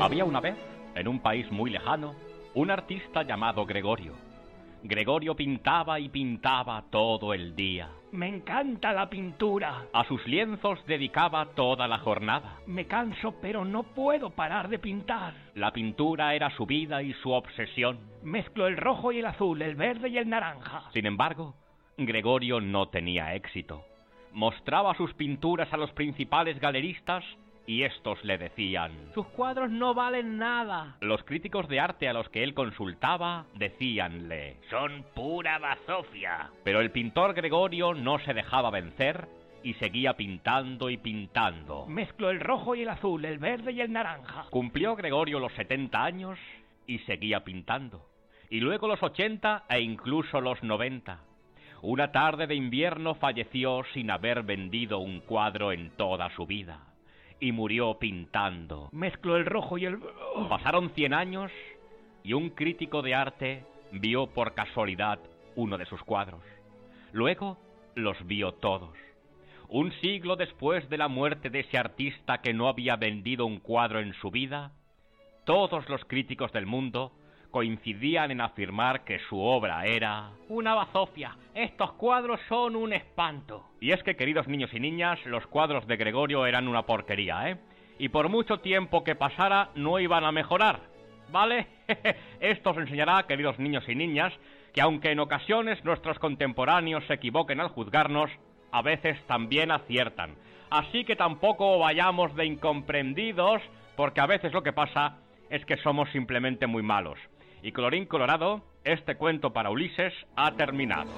Había una vez, en un país muy lejano, un artista llamado Gregorio. Gregorio pintaba y pintaba todo el día. Me encanta la pintura. A sus lienzos dedicaba toda la jornada. Me canso, pero no puedo parar de pintar. La pintura era su vida y su obsesión. Mezclo el rojo y el azul, el verde y el naranja. Sin embargo, Gregorio no tenía éxito. Mostraba sus pinturas a los principales galeristas y estos le decían Sus cuadros no valen nada. Los críticos de arte a los que él consultaba decíanle Son pura bazofia. Pero el pintor Gregorio no se dejaba vencer y seguía pintando y pintando. Mezclo el rojo y el azul, el verde y el naranja. Cumplió Gregorio los 70 años y seguía pintando. Y luego los 80 e incluso los 90. Una tarde de invierno falleció sin haber vendido un cuadro en toda su vida y murió pintando. Mezclo el rojo y el... Pasaron cien años y un crítico de arte vio por casualidad uno de sus cuadros. Luego los vio todos. Un siglo después de la muerte de ese artista que no había vendido un cuadro en su vida, todos los críticos del mundo coincidían en afirmar que su obra era una bazofia. Estos cuadros son un espanto. Y es que, queridos niños y niñas, los cuadros de Gregorio eran una porquería, ¿eh? Y por mucho tiempo que pasara, no iban a mejorar. ¿Vale? Esto os enseñará, queridos niños y niñas, que aunque en ocasiones nuestros contemporáneos se equivoquen al juzgarnos, a veces también aciertan. Así que tampoco vayamos de incomprendidos, porque a veces lo que pasa es que somos simplemente muy malos. Y colorín colorado, este cuento para Ulises ha terminado.